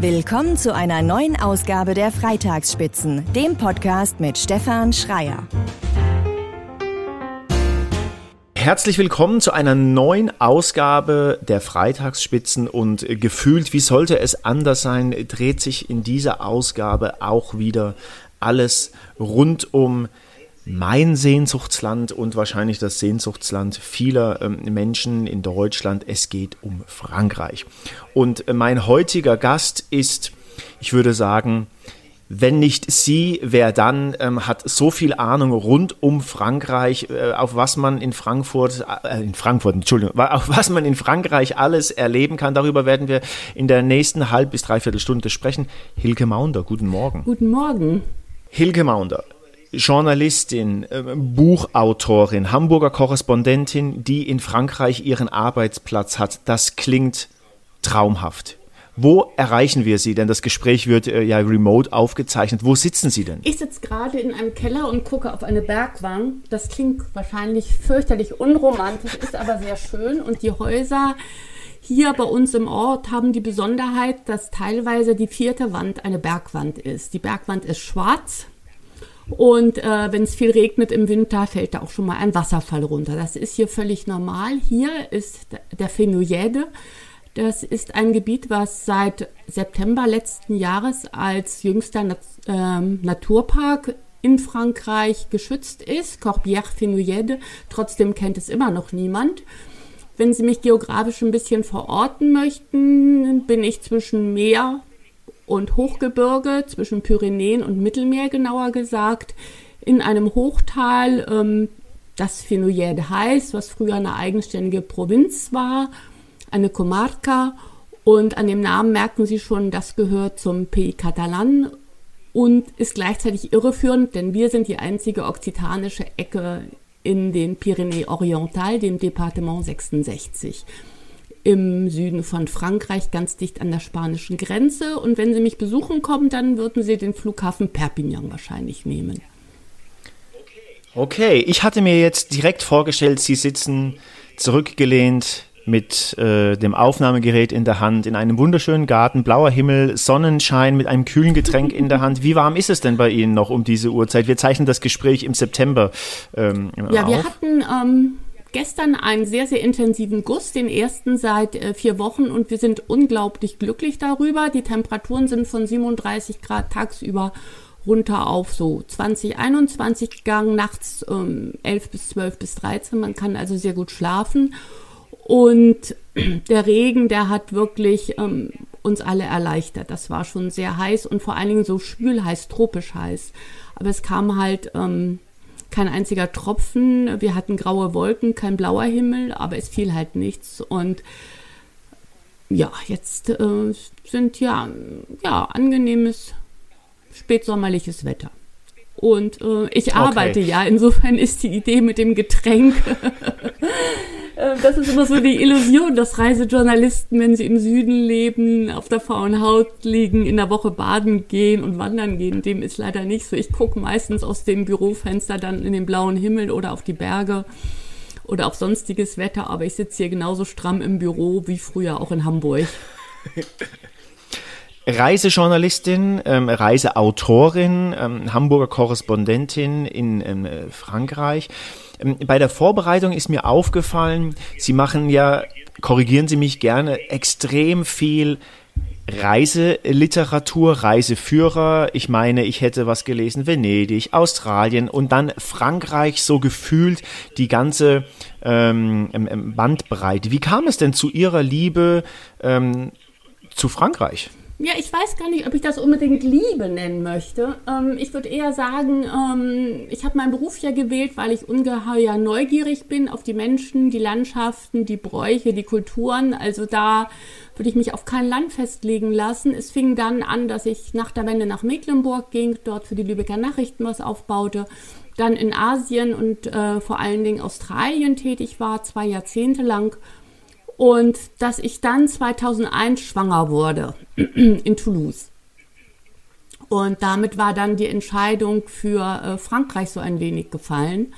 Willkommen zu einer neuen Ausgabe der Freitagsspitzen, dem Podcast mit Stefan Schreier. Herzlich willkommen zu einer neuen Ausgabe der Freitagsspitzen und gefühlt, wie sollte es anders sein, dreht sich in dieser Ausgabe auch wieder alles rund um mein Sehnsuchtsland und wahrscheinlich das Sehnsuchtsland vieler ähm, Menschen in Deutschland. Es geht um Frankreich. Und äh, mein heutiger Gast ist, ich würde sagen, wenn nicht sie, wer dann ähm, hat so viel Ahnung rund um Frankreich, äh, auf was man in Frankfurt, äh, in Frankfurt, Entschuldigung, auf was man in Frankreich alles erleben kann. Darüber werden wir in der nächsten halb bis dreiviertel Stunde sprechen. Hilke Maunder, guten Morgen. Guten Morgen. Hilke Maunder, Journalistin, äh, Buchautorin, Hamburger Korrespondentin, die in Frankreich ihren Arbeitsplatz hat. Das klingt traumhaft. Wo erreichen wir Sie? Denn das Gespräch wird äh, ja remote aufgezeichnet. Wo sitzen Sie denn? Ich sitze gerade in einem Keller und gucke auf eine Bergwand. Das klingt wahrscheinlich fürchterlich unromantisch, ist aber sehr schön. Und die Häuser hier bei uns im Ort haben die Besonderheit, dass teilweise die vierte Wand eine Bergwand ist. Die Bergwand ist schwarz, und äh, wenn es viel regnet im Winter, fällt da auch schon mal ein Wasserfall runter. Das ist hier völlig normal. Hier ist der Fenouillède. Das ist ein Gebiet, was seit September letzten Jahres als jüngster Nat ähm, Naturpark in Frankreich geschützt ist. Corbière-Fenouillède. Trotzdem kennt es immer noch niemand. Wenn Sie mich geografisch ein bisschen verorten möchten, bin ich zwischen Meer und Hochgebirge zwischen Pyrenäen und Mittelmeer genauer gesagt, in einem Hochtal, ähm, das Fenouillède heißt, was früher eine eigenständige Provinz war, eine Comarca. Und an dem Namen merken Sie schon, das gehört zum Pays Catalan und ist gleichzeitig irreführend, denn wir sind die einzige okzitanische Ecke in den Pyrenäen Oriental, dem Departement 66 im Süden von Frankreich, ganz dicht an der spanischen Grenze. Und wenn Sie mich besuchen kommen, dann würden Sie den Flughafen Perpignan wahrscheinlich nehmen. Okay, ich hatte mir jetzt direkt vorgestellt, Sie sitzen zurückgelehnt mit äh, dem Aufnahmegerät in der Hand in einem wunderschönen Garten, blauer Himmel, Sonnenschein mit einem kühlen Getränk in der Hand. Wie warm ist es denn bei Ihnen noch um diese Uhrzeit? Wir zeichnen das Gespräch im September. Ähm, ja, auf. wir hatten ähm, gestern einen sehr, sehr intensiven Guss, den ersten seit äh, vier Wochen und wir sind unglaublich glücklich darüber. Die Temperaturen sind von 37 Grad tagsüber runter auf so 20, 21 gegangen, nachts ähm, 11 bis 12 bis 13. Man kann also sehr gut schlafen. Und der Regen, der hat wirklich ähm, uns alle erleichtert. Das war schon sehr heiß und vor allen Dingen so schwül heiß, tropisch heiß. Aber es kam halt ähm, kein einziger Tropfen. Wir hatten graue Wolken, kein blauer Himmel, aber es fiel halt nichts. Und ja, jetzt äh, sind ja, ja angenehmes spätsommerliches Wetter. Und äh, ich arbeite okay. ja, insofern ist die Idee mit dem Getränk Äh, das ist immer so die Illusion, dass Reisejournalisten, wenn sie im Süden leben, auf der faulen Haut liegen, in der Woche baden gehen und wandern gehen. Dem ist leider nicht so. Ich gucke meistens aus dem Bürofenster dann in den blauen Himmel oder auf die Berge oder auf sonstiges Wetter, aber ich sitze hier genauso stramm im Büro wie früher auch in Hamburg. Reisejournalistin, ähm, Reiseautorin, ähm, Hamburger Korrespondentin in ähm, Frankreich. Ähm, bei der Vorbereitung ist mir aufgefallen, Sie machen ja, korrigieren Sie mich gerne, extrem viel Reiseliteratur, Reiseführer. Ich meine, ich hätte was gelesen, Venedig, Australien und dann Frankreich, so gefühlt die ganze ähm, ähm, Bandbreite. Wie kam es denn zu Ihrer Liebe zu Frankreich? Ja, ich weiß gar nicht, ob ich das unbedingt Liebe nennen möchte. Ähm, ich würde eher sagen, ähm, ich habe meinen Beruf ja gewählt, weil ich ungeheuer neugierig bin auf die Menschen, die Landschaften, die Bräuche, die Kulturen. Also da würde ich mich auf kein Land festlegen lassen. Es fing dann an, dass ich nach der Wende nach Mecklenburg ging, dort für die Lübecker Nachrichten was aufbaute, dann in Asien und äh, vor allen Dingen Australien tätig war, zwei Jahrzehnte lang und dass ich dann 2001 schwanger wurde in Toulouse. Und damit war dann die Entscheidung für äh, Frankreich so ein wenig gefallen.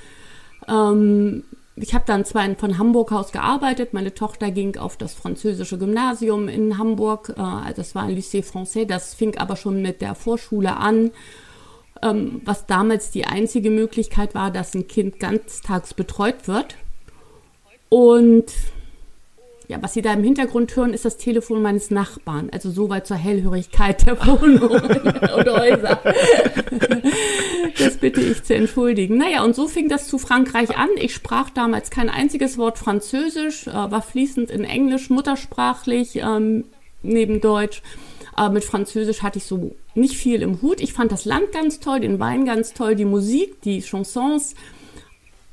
Ähm, ich habe dann zwar von Hamburg aus gearbeitet, meine Tochter ging auf das französische Gymnasium in Hamburg, äh, das war ein Lycée Français, das fing aber schon mit der Vorschule an, ähm, was damals die einzige Möglichkeit war, dass ein Kind ganztags betreut wird. Und ja, was Sie da im Hintergrund hören, ist das Telefon meines Nachbarn. Also soweit zur Hellhörigkeit der Wohnung und Häuser. Das bitte ich zu entschuldigen. Naja, und so fing das zu Frankreich an. Ich sprach damals kein einziges Wort Französisch, äh, war fließend in Englisch, muttersprachlich ähm, neben Deutsch. Aber mit Französisch hatte ich so nicht viel im Hut. Ich fand das Land ganz toll, den Wein ganz toll, die Musik, die Chansons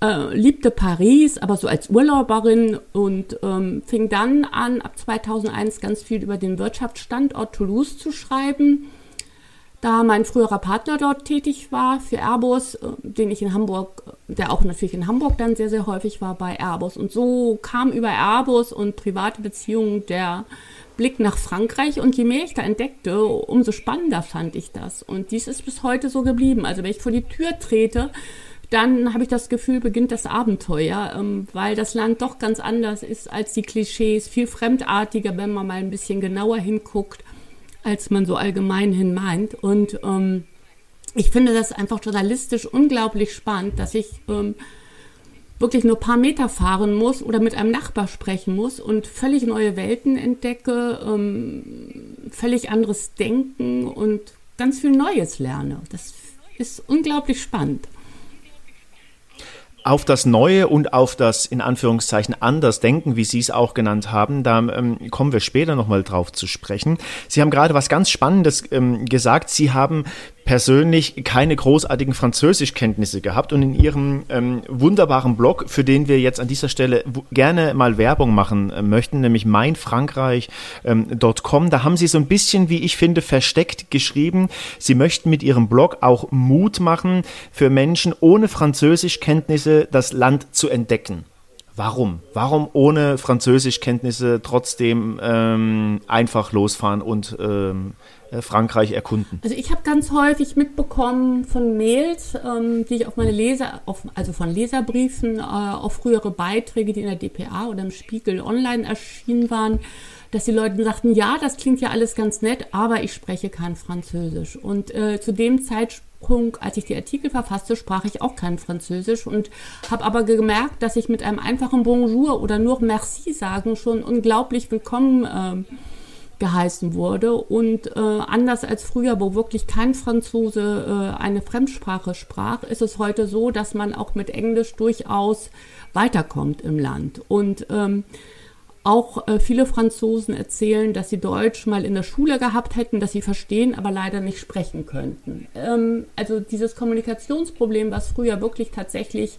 äh, liebte Paris, aber so als Urlauberin und ähm, fing dann an, ab 2001 ganz viel über den Wirtschaftsstandort Toulouse zu schreiben. Da mein früherer Partner dort tätig war für Airbus, äh, den ich in Hamburg, der auch natürlich in Hamburg dann sehr, sehr häufig war bei Airbus. Und so kam über Airbus und private Beziehungen der Blick nach Frankreich und je mehr ich da entdeckte, umso spannender fand ich das. Und dies ist bis heute so geblieben. Also wenn ich vor die Tür trete, dann habe ich das Gefühl, beginnt das Abenteuer, ähm, weil das Land doch ganz anders ist als die Klischees, viel fremdartiger, wenn man mal ein bisschen genauer hinguckt, als man so allgemein hin meint. Und ähm, ich finde das einfach journalistisch unglaublich spannend, dass ich ähm, wirklich nur ein paar Meter fahren muss oder mit einem Nachbar sprechen muss und völlig neue Welten entdecke, ähm, völlig anderes Denken und ganz viel Neues lerne. Das ist unglaublich spannend auf das Neue und auf das in Anführungszeichen anders denken, wie Sie es auch genannt haben, da ähm, kommen wir später nochmal drauf zu sprechen. Sie haben gerade was ganz Spannendes ähm, gesagt. Sie haben persönlich keine großartigen Französischkenntnisse gehabt und in ihrem ähm, wunderbaren Blog, für den wir jetzt an dieser Stelle gerne mal Werbung machen äh, möchten, nämlich meinfrankreich.com, ähm, da haben sie so ein bisschen, wie ich finde, versteckt geschrieben, sie möchten mit ihrem Blog auch Mut machen für Menschen ohne Französischkenntnisse das Land zu entdecken. Warum? Warum ohne Französischkenntnisse trotzdem ähm, einfach losfahren und ähm, äh, Frankreich erkunden? Also ich habe ganz häufig mitbekommen von Mails, ähm, die ich auf meine Leser, auf, also von Leserbriefen äh, auf frühere Beiträge, die in der DPA oder im Spiegel online erschienen waren, dass die Leute sagten, ja, das klingt ja alles ganz nett, aber ich spreche kein Französisch. Und äh, zu dem Zeitpunkt, als ich die Artikel verfasste, sprach ich auch kein Französisch und habe aber gemerkt, dass ich mit einem einfachen Bonjour oder nur Merci sagen schon unglaublich willkommen äh, geheißen wurde. Und äh, anders als früher, wo wirklich kein Franzose äh, eine Fremdsprache sprach, ist es heute so, dass man auch mit Englisch durchaus weiterkommt im Land. Und ähm, auch äh, viele Franzosen erzählen, dass sie Deutsch mal in der Schule gehabt hätten, dass sie verstehen, aber leider nicht sprechen könnten. Ähm, also dieses Kommunikationsproblem, was früher wirklich tatsächlich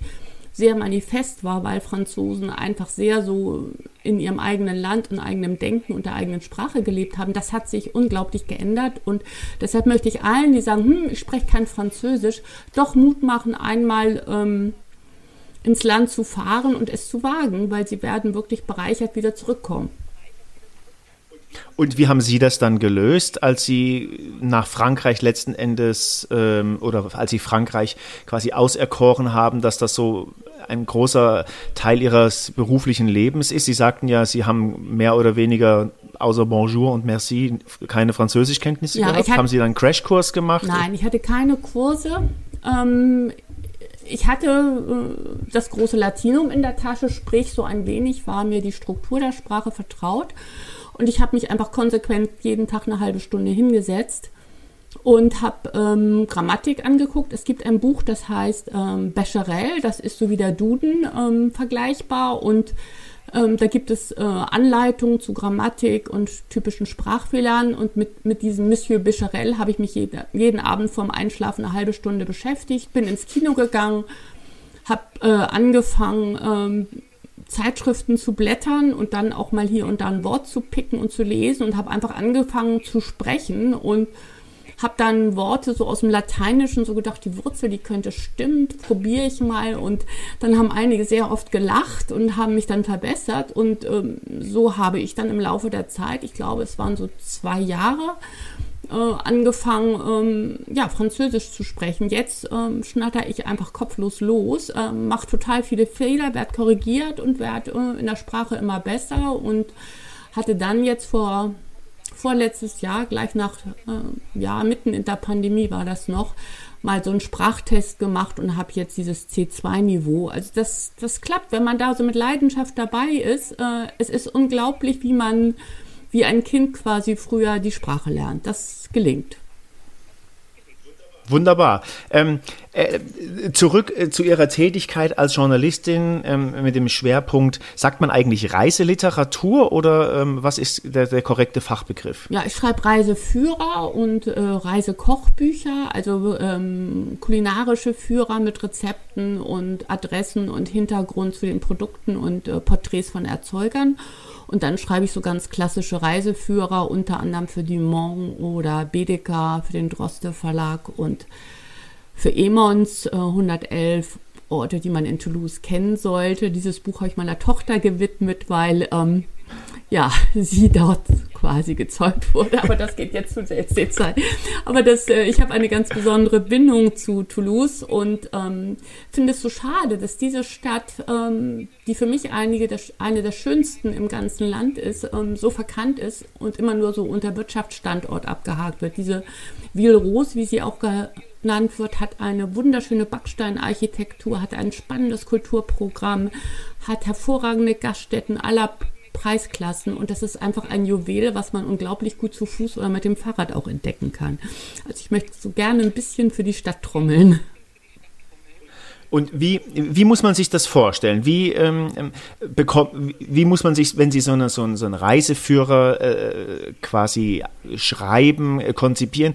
sehr manifest war, weil Franzosen einfach sehr so in ihrem eigenen Land und eigenem Denken und der eigenen Sprache gelebt haben. Das hat sich unglaublich geändert und deshalb möchte ich allen, die sagen, hm, ich spreche kein Französisch, doch Mut machen, einmal ähm, ins Land zu fahren und es zu wagen, weil sie werden wirklich bereichert wieder zurückkommen. Und wie haben Sie das dann gelöst, als Sie nach Frankreich letzten Endes ähm, oder als Sie Frankreich quasi auserkoren haben, dass das so ein großer Teil Ihres beruflichen Lebens ist? Sie sagten ja, Sie haben mehr oder weniger außer Bonjour und Merci keine Französischkenntnisse ja, gehabt. Hatte, haben Sie dann einen Crashkurs gemacht? Nein, ich hatte keine Kurse. Ähm, ich hatte äh, das große Latinum in der Tasche, sprich so ein wenig war mir die Struktur der Sprache vertraut. Und ich habe mich einfach konsequent jeden Tag eine halbe Stunde hingesetzt und habe ähm, Grammatik angeguckt. Es gibt ein Buch, das heißt ähm, Becherel, das ist so wie der Duden ähm, vergleichbar und ähm, da gibt es äh, Anleitungen zu Grammatik und typischen Sprachfehlern und mit, mit diesem Monsieur Becherel habe ich mich jede, jeden Abend vorm Einschlafen eine halbe Stunde beschäftigt, bin ins Kino gegangen, habe äh, angefangen, ähm, Zeitschriften zu blättern und dann auch mal hier und da ein Wort zu picken und zu lesen und habe einfach angefangen zu sprechen und habe dann Worte so aus dem Lateinischen so gedacht, die Wurzel, die könnte stimmen, probiere ich mal. Und dann haben einige sehr oft gelacht und haben mich dann verbessert. Und ähm, so habe ich dann im Laufe der Zeit, ich glaube, es waren so zwei Jahre, äh, angefangen, ähm, ja, Französisch zu sprechen. Jetzt ähm, schnatter ich einfach kopflos los, äh, mache total viele Fehler, werde korrigiert und werde äh, in der Sprache immer besser und hatte dann jetzt vor vorletztes Jahr, gleich nach, äh, ja, mitten in der Pandemie war das noch, mal so einen Sprachtest gemacht und habe jetzt dieses C2-Niveau. Also das, das klappt, wenn man da so mit Leidenschaft dabei ist. Äh, es ist unglaublich, wie man wie ein Kind quasi früher die Sprache lernt. Das gelingt. Wunderbar. Ähm, äh, zurück äh, zu Ihrer Tätigkeit als Journalistin ähm, mit dem Schwerpunkt, sagt man eigentlich Reiseliteratur oder ähm, was ist der, der, korrekte Fachbegriff? Ja, ich schreibe Reiseführer und äh, Reisekochbücher, also ähm, kulinarische Führer mit Rezepten und Adressen und Hintergrund zu den Produkten und äh, Porträts von Erzeugern. Und dann schreibe ich so ganz klassische Reiseführer, unter anderem für Dumont oder Bedecker, für den Droste Verlag und für Emons äh, 111 Orte, die man in Toulouse kennen sollte. Dieses Buch habe ich meiner Tochter gewidmet, weil ähm, ja, sie dort quasi gezeugt wurde, aber das geht jetzt zu ins Detail. Aber das, äh, ich habe eine ganz besondere Bindung zu Toulouse und ähm, finde es so schade, dass diese Stadt, ähm, die für mich einige der, eine der schönsten im ganzen Land ist, ähm, so verkannt ist und immer nur so unter Wirtschaftsstandort abgehakt wird. Diese Ville Rose, wie sie auch wird, hat eine wunderschöne Backsteinarchitektur, hat ein spannendes Kulturprogramm, hat hervorragende Gaststätten aller Preisklassen und das ist einfach ein Juwel, was man unglaublich gut zu Fuß oder mit dem Fahrrad auch entdecken kann. Also ich möchte so gerne ein bisschen für die Stadt trommeln. Und wie, wie muss man sich das vorstellen? Wie, ähm, ähm bekommt, wie muss man sich, wenn Sie so, eine, so, einen, so einen Reiseführer äh, quasi schreiben, äh, konzipieren,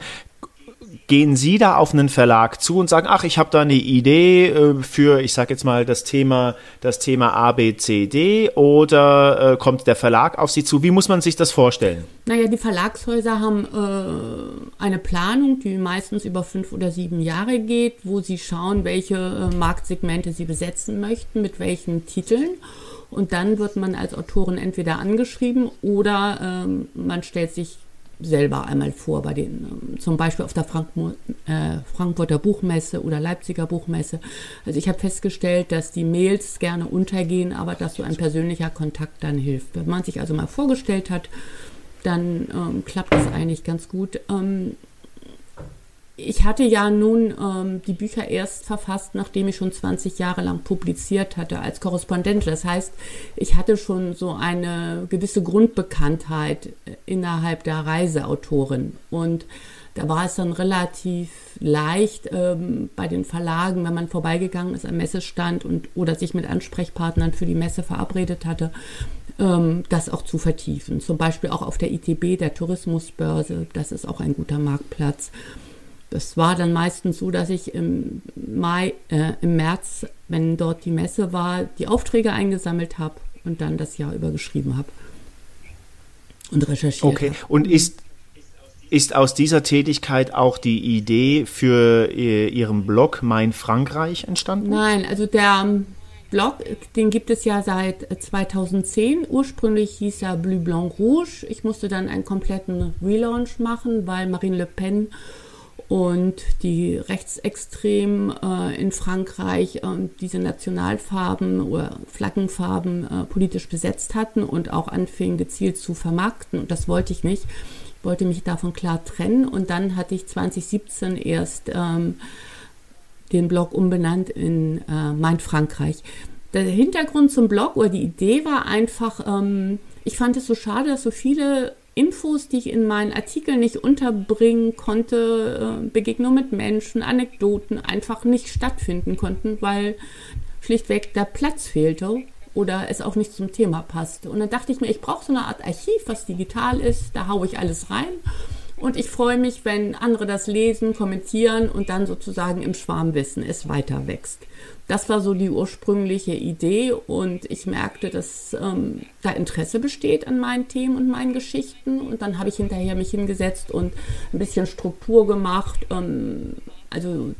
gehen Sie da auf einen Verlag zu und sagen, ach, ich habe da eine Idee äh, für, ich sage jetzt mal, das Thema, das Thema A, B, C, D oder äh, kommt der Verlag auf Sie zu? Wie muss man sich das vorstellen? Naja, die Verlagshäuser haben äh, eine Planung, die meistens über fünf oder sieben Jahre geht, wo sie schauen, welche äh, Marktsegmente sie besetzen möchten, mit welchen Titeln. Und dann wird man als Autorin entweder angeschrieben oder ähm, man stellt sich selber einmal vor, bei den, ähm, zum Beispiel auf der Frankfurt, äh, Frankfurter Buchmesse oder Leipziger Buchmesse. Also ich habe festgestellt, dass die Mails gerne untergehen, aber dass so ein persönlicher Kontakt dann hilft. Wenn man sich also mal vorgestellt hat, dann ähm, klappt das eigentlich ganz gut. Ähm, ich hatte ja nun ähm, die Bücher erst verfasst, nachdem ich schon 20 Jahre lang publiziert hatte als Korrespondent. Das heißt, ich hatte schon so eine gewisse Grundbekanntheit äh, innerhalb der Reiseautorin. Und da war es dann relativ leicht ähm, bei den Verlagen, wenn man vorbeigegangen ist am Messestand und oder sich mit Ansprechpartnern für die Messe verabredet hatte, ähm, das auch zu vertiefen. Zum Beispiel auch auf der ITB, der Tourismusbörse. Das ist auch ein guter Marktplatz. Das war dann meistens so, dass ich im Mai, äh, im März, wenn dort die Messe war, die Aufträge eingesammelt habe und dann das Jahr über geschrieben habe und recherchiert. Okay, hab. und ist, ist aus dieser Tätigkeit auch die Idee für Ihren Blog Mein Frankreich entstanden? Nein, also der Blog, den gibt es ja seit 2010. Ursprünglich hieß er Bleu Blanc Rouge. Ich musste dann einen kompletten Relaunch machen, weil Marine Le Pen und die Rechtsextremen äh, in Frankreich äh, diese Nationalfarben oder Flaggenfarben äh, politisch besetzt hatten und auch anfingen gezielt zu vermarkten. Und das wollte ich nicht. Ich wollte mich davon klar trennen. Und dann hatte ich 2017 erst ähm, den Blog umbenannt in äh, Mein Frankreich. Der Hintergrund zum Blog oder die Idee war einfach, ähm, ich fand es so schade, dass so viele Infos, die ich in meinen Artikeln nicht unterbringen konnte, äh, Begegnungen mit Menschen, Anekdoten einfach nicht stattfinden konnten, weil schlichtweg der Platz fehlte oder es auch nicht zum Thema passte. Und dann dachte ich mir, ich brauche so eine Art Archiv, was digital ist, da haue ich alles rein. Und ich freue mich, wenn andere das lesen, kommentieren und dann sozusagen im Schwarmwissen es weiter wächst. Das war so die ursprüngliche Idee und ich merkte, dass ähm, da Interesse besteht an meinen Themen und meinen Geschichten. Und dann habe ich hinterher mich hingesetzt und ein bisschen Struktur gemacht. Ähm, also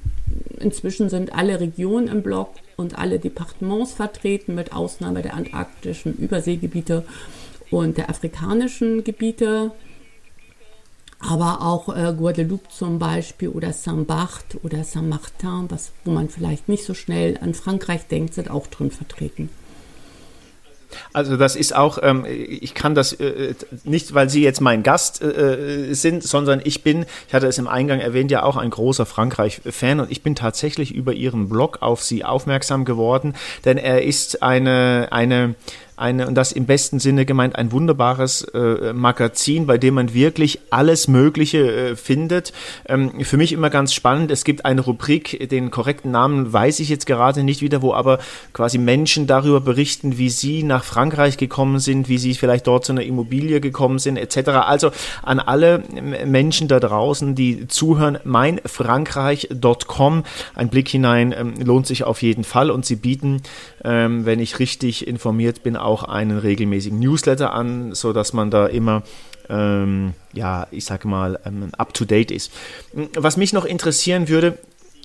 inzwischen sind alle Regionen im Blog und alle Departements vertreten, mit Ausnahme der antarktischen Überseegebiete und der afrikanischen Gebiete. Aber auch äh, Guadeloupe zum Beispiel oder Saint-Barth oder Saint-Martin, wo man vielleicht nicht so schnell an Frankreich denkt, sind auch drin vertreten. Also das ist auch, ähm, ich kann das äh, nicht, weil Sie jetzt mein Gast äh, sind, sondern ich bin, ich hatte es im Eingang erwähnt, ja auch ein großer Frankreich-Fan und ich bin tatsächlich über Ihren Blog auf Sie aufmerksam geworden, denn er ist eine, eine eine, und das im besten Sinne gemeint, ein wunderbares äh, Magazin, bei dem man wirklich alles Mögliche äh, findet. Ähm, für mich immer ganz spannend, es gibt eine Rubrik, den korrekten Namen weiß ich jetzt gerade nicht wieder, wo aber quasi Menschen darüber berichten, wie sie nach Frankreich gekommen sind, wie sie vielleicht dort zu einer Immobilie gekommen sind, etc. Also an alle Menschen da draußen, die zuhören, meinfrankreich.com, ein Blick hinein ähm, lohnt sich auf jeden Fall und sie bieten, ähm, wenn ich richtig informiert bin, auch einen regelmäßigen Newsletter an, so dass man da immer ähm, ja, ich sage mal, ähm, up to date ist. Was mich noch interessieren würde,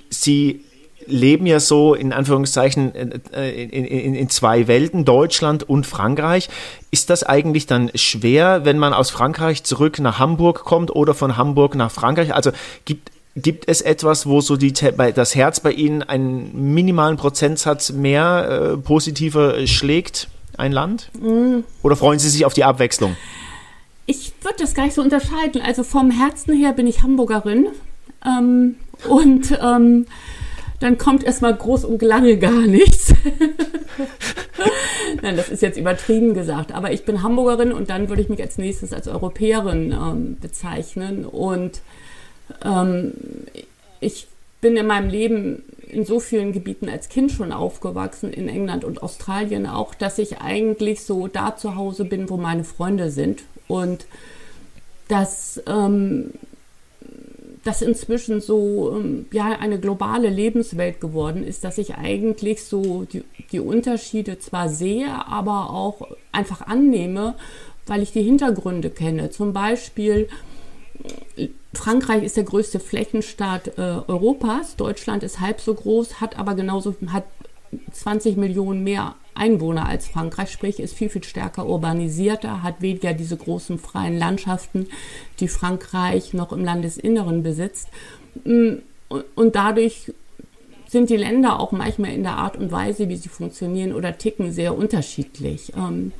Sie leben ja so in Anführungszeichen äh, in, in, in, zwei Welten, Deutschland und Frankreich. Ist das eigentlich dann schwer, wenn man aus Frankreich zurück nach Hamburg kommt oder von Hamburg nach Frankreich? Also gibt Gibt es etwas, wo so die, das Herz bei Ihnen einen minimalen Prozentsatz mehr äh, positiver schlägt? Ein Land? Mm. Oder freuen Sie sich auf die Abwechslung? Ich würde das gar nicht so unterscheiden. Also vom Herzen her bin ich Hamburgerin. Ähm, und ähm, dann kommt erstmal groß und lange gar nichts. Nein, das ist jetzt übertrieben gesagt. Aber ich bin Hamburgerin und dann würde ich mich als nächstes als Europäerin ähm, bezeichnen. Und ähm, ich bin in meinem Leben in so vielen Gebieten als Kind schon aufgewachsen, in England und Australien auch, dass ich eigentlich so da zu Hause bin, wo meine Freunde sind. Und dass ähm, das inzwischen so ähm, ja eine globale Lebenswelt geworden ist, dass ich eigentlich so die, die Unterschiede zwar sehe, aber auch einfach annehme, weil ich die Hintergründe kenne. Zum Beispiel Frankreich ist der größte Flächenstaat äh, Europas. Deutschland ist halb so groß, hat aber genauso hat 20 Millionen mehr Einwohner als Frankreich, sprich ist viel, viel stärker urbanisierter, hat weniger diese großen freien Landschaften, die Frankreich noch im Landesinneren besitzt. Mm, und dadurch sind die Länder auch manchmal in der Art und Weise, wie sie funktionieren oder ticken, sehr unterschiedlich. Ähm,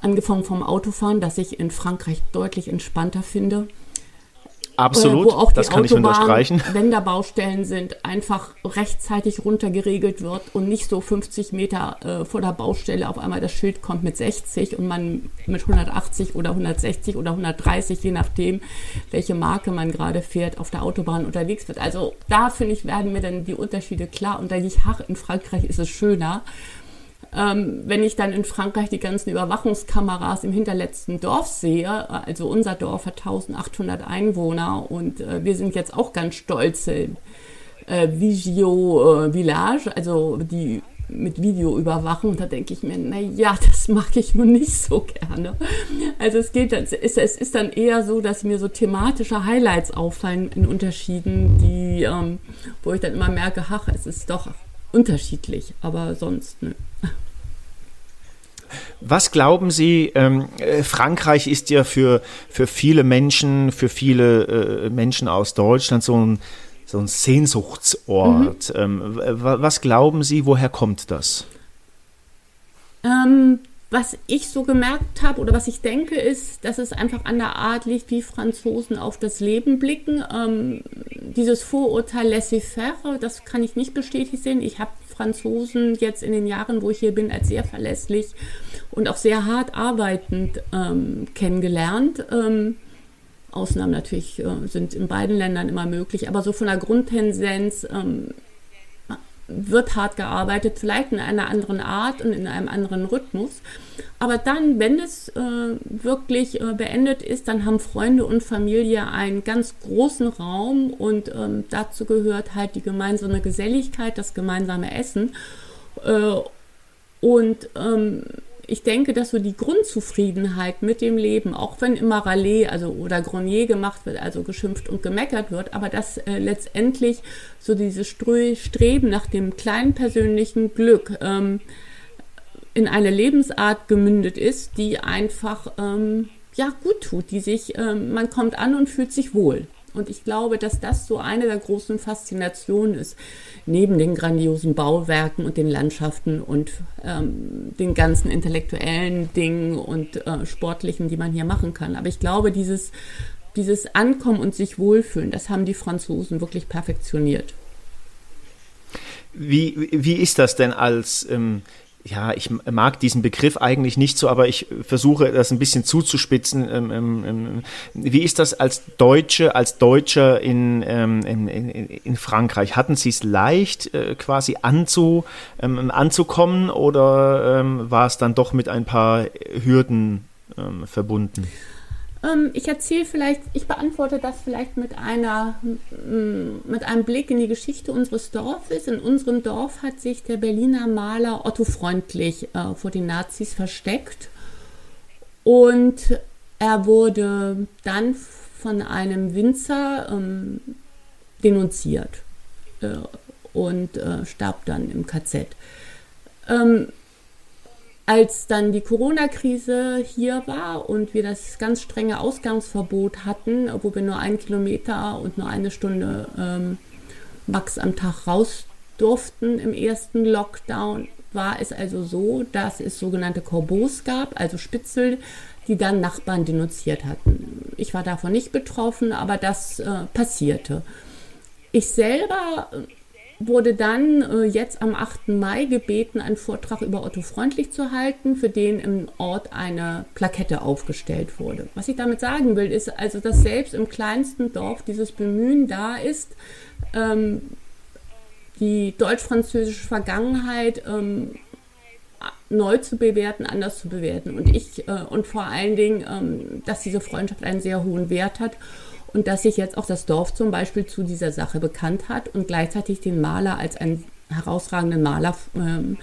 angefangen vom Autofahren, das ich in Frankreich deutlich entspannter finde Absolut, wo auch das kann Autobahn, ich unterstreichen. Wenn da Baustellen sind, einfach rechtzeitig runtergeregelt wird und nicht so 50 Meter äh, vor der Baustelle auf einmal das Schild kommt mit 60 und man mit 180 oder 160 oder 130, je nachdem, welche Marke man gerade fährt, auf der Autobahn unterwegs wird. Also da finde ich, werden mir dann die Unterschiede klar und da ich, ach, in Frankreich ist es schöner. Ähm, wenn ich dann in Frankreich die ganzen Überwachungskameras im hinterletzten Dorf sehe, also unser Dorf hat 1800 Einwohner und äh, wir sind jetzt auch ganz stolze äh, Vigio äh, Village, also die mit Video überwachen. da denke ich mir, na ja, das mag ich nur nicht so gerne. Also es geht, es ist, es ist dann eher so, dass mir so thematische Highlights auffallen in Unterschieden, die, ähm, wo ich dann immer merke, ach, es ist doch unterschiedlich, aber sonst, ne. Was glauben Sie, ähm, äh, Frankreich ist ja für, für viele Menschen, für viele äh, Menschen aus Deutschland so ein, so ein Sehnsuchtsort. Mhm. Ähm, was glauben Sie, woher kommt das? Ähm, was ich so gemerkt habe oder was ich denke, ist, dass es einfach an der Art liegt, wie Franzosen auf das Leben blicken. Ähm, dieses Vorurteil laissez-faire, das kann ich nicht bestätigt sehen. Ich habe Franzosen jetzt in den Jahren, wo ich hier bin, als sehr verlässlich und auch sehr hart arbeitend ähm, kennengelernt. Ähm, Ausnahmen natürlich äh, sind in beiden Ländern immer möglich, aber so von der Grundtendenz ähm, wird hart gearbeitet, vielleicht in einer anderen Art und in einem anderen Rhythmus. Aber dann, wenn es äh, wirklich äh, beendet ist, dann haben Freunde und Familie einen ganz großen Raum und ähm, dazu gehört halt die gemeinsame Geselligkeit, das gemeinsame Essen. Äh, und ähm, ich denke, dass so die Grundzufriedenheit mit dem Leben, auch wenn immer Rallye also oder Grenier gemacht wird, also geschimpft und gemeckert wird, aber dass äh, letztendlich so dieses Streben nach dem kleinen persönlichen Glück ähm, in eine Lebensart gemündet ist, die einfach ähm, ja gut tut, die sich, ähm, man kommt an und fühlt sich wohl. Und ich glaube, dass das so eine der großen Faszinationen ist, neben den grandiosen Bauwerken und den Landschaften und ähm, den ganzen intellektuellen Dingen und äh, sportlichen, die man hier machen kann. Aber ich glaube, dieses, dieses Ankommen und sich wohlfühlen, das haben die Franzosen wirklich perfektioniert. Wie, wie ist das denn als, ähm, ja, ich mag diesen Begriff eigentlich nicht so, aber ich versuche das ein bisschen zuzuspitzen. Ähm, ähm, ähm wie ist das als Deutsche, als Deutscher in, ähm, in, in, Frankreich? Hatten Sie es leicht, äh, quasi anzu, ähm, anzukommen oder war es dann doch mit ein paar Hürden verbunden? Ähm, ich erzähle vielleicht, ich beantworte das vielleicht mit einer, mit einem Blick in die Geschichte unseres Dorfes. In unserem Dorf hat sich der Berliner Maler Otto Freundlich äh, vor den Nazis versteckt und er wurde dann von einem Winzer ähm, denunziert äh, und äh, starb dann im KZ. Ähm, als dann die Corona-Krise hier war und wir das ganz strenge Ausgangsverbot hatten, wo wir nur einen Kilometer und nur eine Stunde ähm, max am Tag raus durften im ersten Lockdown, war es also so, dass es sogenannte Korbos gab, also Spitzel, die dann Nachbarn denunziert hatten. Ich war davon nicht betroffen, aber das äh, passierte. Ich selber wurde dann äh, jetzt am 8. Mai gebeten, einen Vortrag über Otto Freundlich zu halten, für den im Ort eine Plakette aufgestellt wurde. Was ich damit sagen will, ist also, dass selbst im kleinsten Dorf dieses Bemühen da ist, ähm, die deutsch-französische Vergangenheit ähm, neu zu bewerten, anders zu bewerten. Und ich äh, und vor allen Dingen, ähm, dass diese Freundschaft einen sehr hohen Wert hat und dass sich jetzt auch das Dorf zum Beispiel zu dieser Sache bekannt hat und gleichzeitig den Maler als einen herausragenden Maler, ähm,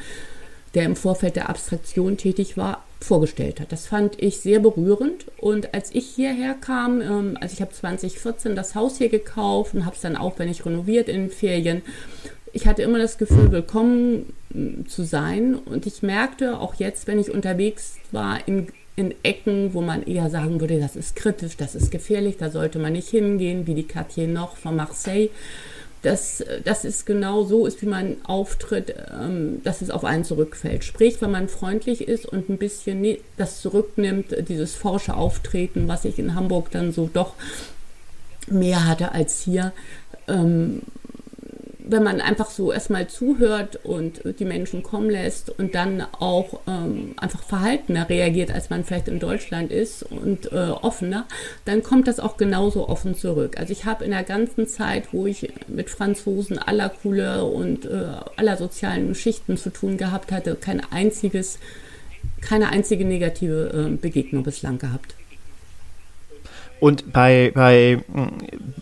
der im Vorfeld der Abstraktion tätig war, vorgestellt hat. Das fand ich sehr berührend. Und als ich hierher kam, ähm, also ich habe 2014 das Haus hier gekauft und habe es dann auch, wenn ich renoviert in den Ferien, ich hatte immer das Gefühl, willkommen mm, zu sein. Und ich merkte auch jetzt, wenn ich unterwegs war in in Ecken, wo man eher sagen würde, das ist kritisch, das ist gefährlich, da sollte man nicht hingehen, wie die Quartier noch von Marseille. Dass das ist genau so ist, wie man auftritt, ähm, dass es auf einen zurückfällt. Sprich, wenn man freundlich ist und ein bisschen das zurücknimmt, dieses forsche Auftreten, was ich in Hamburg dann so doch mehr hatte als hier, ähm, wenn man einfach so erstmal zuhört und die Menschen kommen lässt und dann auch ähm, einfach verhaltener reagiert, als man vielleicht in Deutschland ist und äh, offener, dann kommt das auch genauso offen zurück. Also ich habe in der ganzen Zeit, wo ich mit Franzosen aller Couleur und äh, aller sozialen Schichten zu tun gehabt hatte, kein einziges, keine einzige negative äh, Begegnung bislang gehabt. Und bei, bei,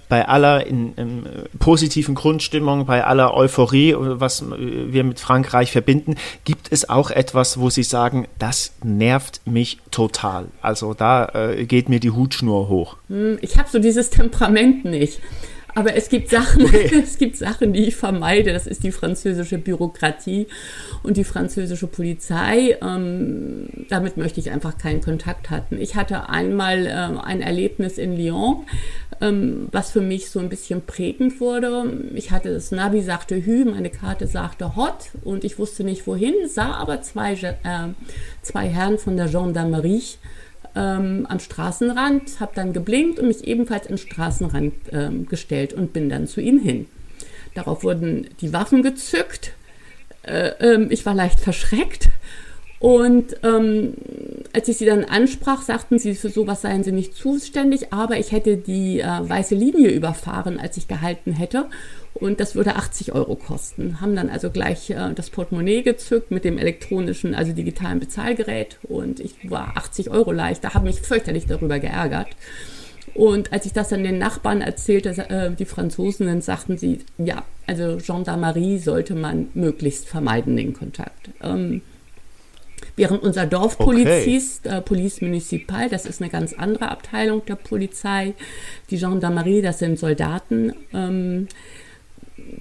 bei aller in, in, positiven Grundstimmung, bei aller Euphorie, was wir mit Frankreich verbinden, gibt es auch etwas, wo Sie sagen, das nervt mich total. Also da äh, geht mir die Hutschnur hoch. Hm, ich habe so dieses Temperament nicht. Aber es gibt Sachen, okay. es gibt Sachen, die ich vermeide. Das ist die französische Bürokratie und die französische Polizei. Ähm, damit möchte ich einfach keinen Kontakt hatten. Ich hatte einmal ähm, ein Erlebnis in Lyon, ähm, was für mich so ein bisschen prägend wurde. Ich hatte das Navi sagte Hü, meine Karte sagte Hot und ich wusste nicht wohin, sah aber zwei, äh, zwei Herren von der Gendarmerie ähm, am Straßenrand, habe dann geblinkt und mich ebenfalls in Straßenrand ähm, gestellt und bin dann zu ihnen hin. Darauf wurden die Waffen gezückt. Äh, äh, ich war leicht verschreckt. Und ähm, als ich sie dann ansprach, sagten sie, für sowas seien sie nicht zuständig, aber ich hätte die äh, weiße Linie überfahren, als ich gehalten hätte und das würde 80 Euro kosten. Haben dann also gleich äh, das Portemonnaie gezückt mit dem elektronischen, also digitalen Bezahlgerät und ich war 80 Euro leicht. Da habe mich fürchterlich darüber geärgert. Und als ich das dann den Nachbarn erzählte, äh, die Franzosen, dann sagten sie, ja, also Gendarmerie sollte man möglichst vermeiden, den Kontakt. Ähm, Während unser Dorfpolizist, okay. äh, Police Municipal, das ist eine ganz andere Abteilung der Polizei, die Gendarmerie, das sind Soldaten, ähm,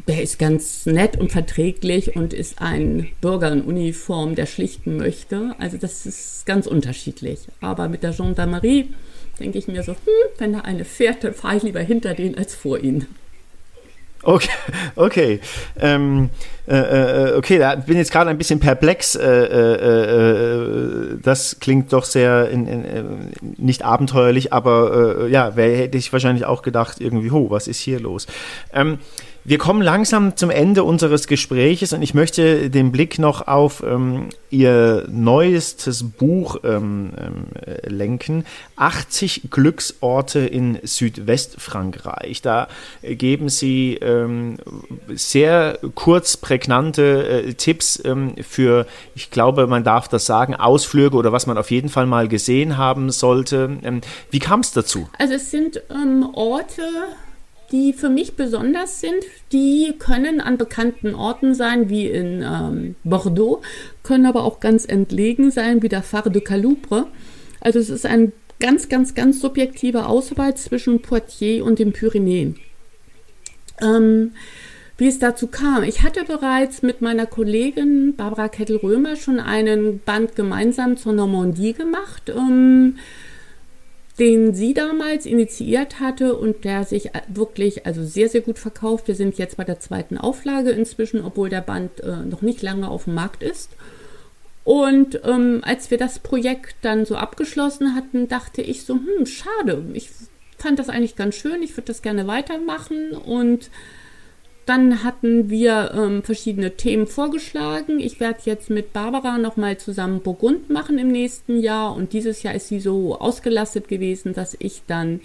der ist ganz nett und verträglich und ist ein Bürger in Uniform, der schlichten möchte. Also das ist ganz unterschiedlich. Aber mit der Gendarmerie denke ich mir so, hm, wenn da eine fährt, dann fahre ich lieber hinter denen als vor ihnen. Okay, okay. Ähm, äh, äh, okay, da bin jetzt gerade ein bisschen perplex. Äh, äh, äh das klingt doch sehr in, in, äh, nicht abenteuerlich, aber ja, wer hätte ich wahrscheinlich auch gedacht, irgendwie, ho, was ist hier los? Ähm, wir kommen langsam zum Ende unseres Gespräches und ich möchte den Blick noch auf ähm, Ihr neuestes Buch ähm, äh, lenken. 80 Glücksorte in Südwestfrankreich. Da geben Sie ähm, sehr kurz prägnante äh, Tipps ähm, für, ich glaube, man darf das sagen, Ausflüge oder was man auf jeden Fall mal gesehen haben sollte. Ähm, wie kam es dazu? Also es sind ähm, Orte, die für mich besonders sind. Die können an bekannten Orten sein, wie in ähm, Bordeaux, können aber auch ganz entlegen sein, wie der Phare de Caloubre. Also es ist ein ganz, ganz, ganz subjektive Auswahl zwischen Poitiers und den Pyrenäen. Ähm, wie es dazu kam. Ich hatte bereits mit meiner Kollegin Barbara Kettel-Römer schon einen Band gemeinsam zur Normandie gemacht. Ähm, den sie damals initiiert hatte und der sich wirklich also sehr, sehr gut verkauft. Wir sind jetzt bei der zweiten Auflage inzwischen, obwohl der Band äh, noch nicht lange auf dem Markt ist. Und ähm, als wir das Projekt dann so abgeschlossen hatten, dachte ich so, hm, schade. Ich fand das eigentlich ganz schön. Ich würde das gerne weitermachen und dann hatten wir ähm, verschiedene Themen vorgeschlagen. Ich werde jetzt mit Barbara nochmal zusammen Burgund machen im nächsten Jahr. Und dieses Jahr ist sie so ausgelastet gewesen, dass ich dann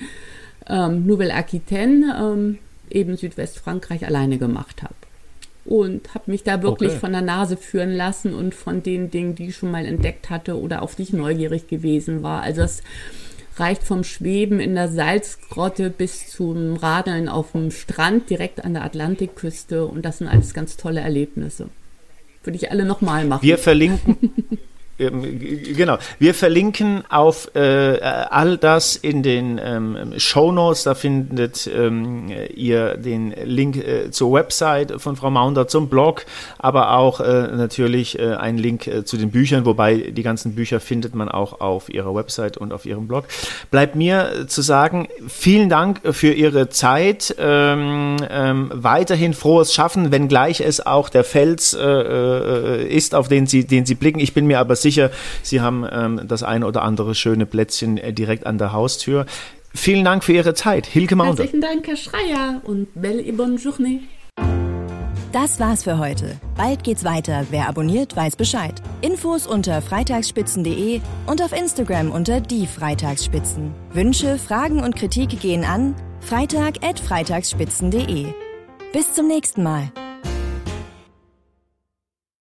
ähm, Nouvelle Aquitaine, ähm, eben Südwestfrankreich, alleine gemacht habe. Und habe mich da wirklich okay. von der Nase führen lassen und von den Dingen, die ich schon mal entdeckt hatte oder auf die ich neugierig gewesen war. Also das reicht vom Schweben in der Salzgrotte bis zum Radeln auf dem Strand direkt an der Atlantikküste. Und das sind alles ganz tolle Erlebnisse. Würde ich alle nochmal machen. Wir verlinken, genau. Wir verlinken auf äh, all das in den ähm, Show Notes. Da findet ähm, ihr den Link äh, zur Website von Frau Maunder, zum Blog, aber auch äh, natürlich äh, einen Link äh, zu den Büchern, wobei die ganzen Bücher findet man auch auf ihrer Website und auf ihrem Blog. Bleibt mir zu sagen, vielen Dank für Ihre Zeit. Ähm, ähm, weiterhin frohes Schaffen, wenngleich es auch der Fels äh, ist, auf den Sie, den Sie blicken. Ich bin mir aber sicher, sicher, Sie haben ähm, das eine oder andere schöne Plätzchen äh, direkt an der Haustür. Vielen Dank für Ihre Zeit. Hilke Maunder. Herzlichen Dank, Herr Schreier und belle et bonne journée. Das war's für heute. Bald geht's weiter. Wer abonniert, weiß Bescheid. Infos unter freitagsspitzen.de und auf Instagram unter die Freitagsspitzen. Wünsche, Fragen und Kritik gehen an freitag@freitagsspitzen.de. Bis zum nächsten Mal.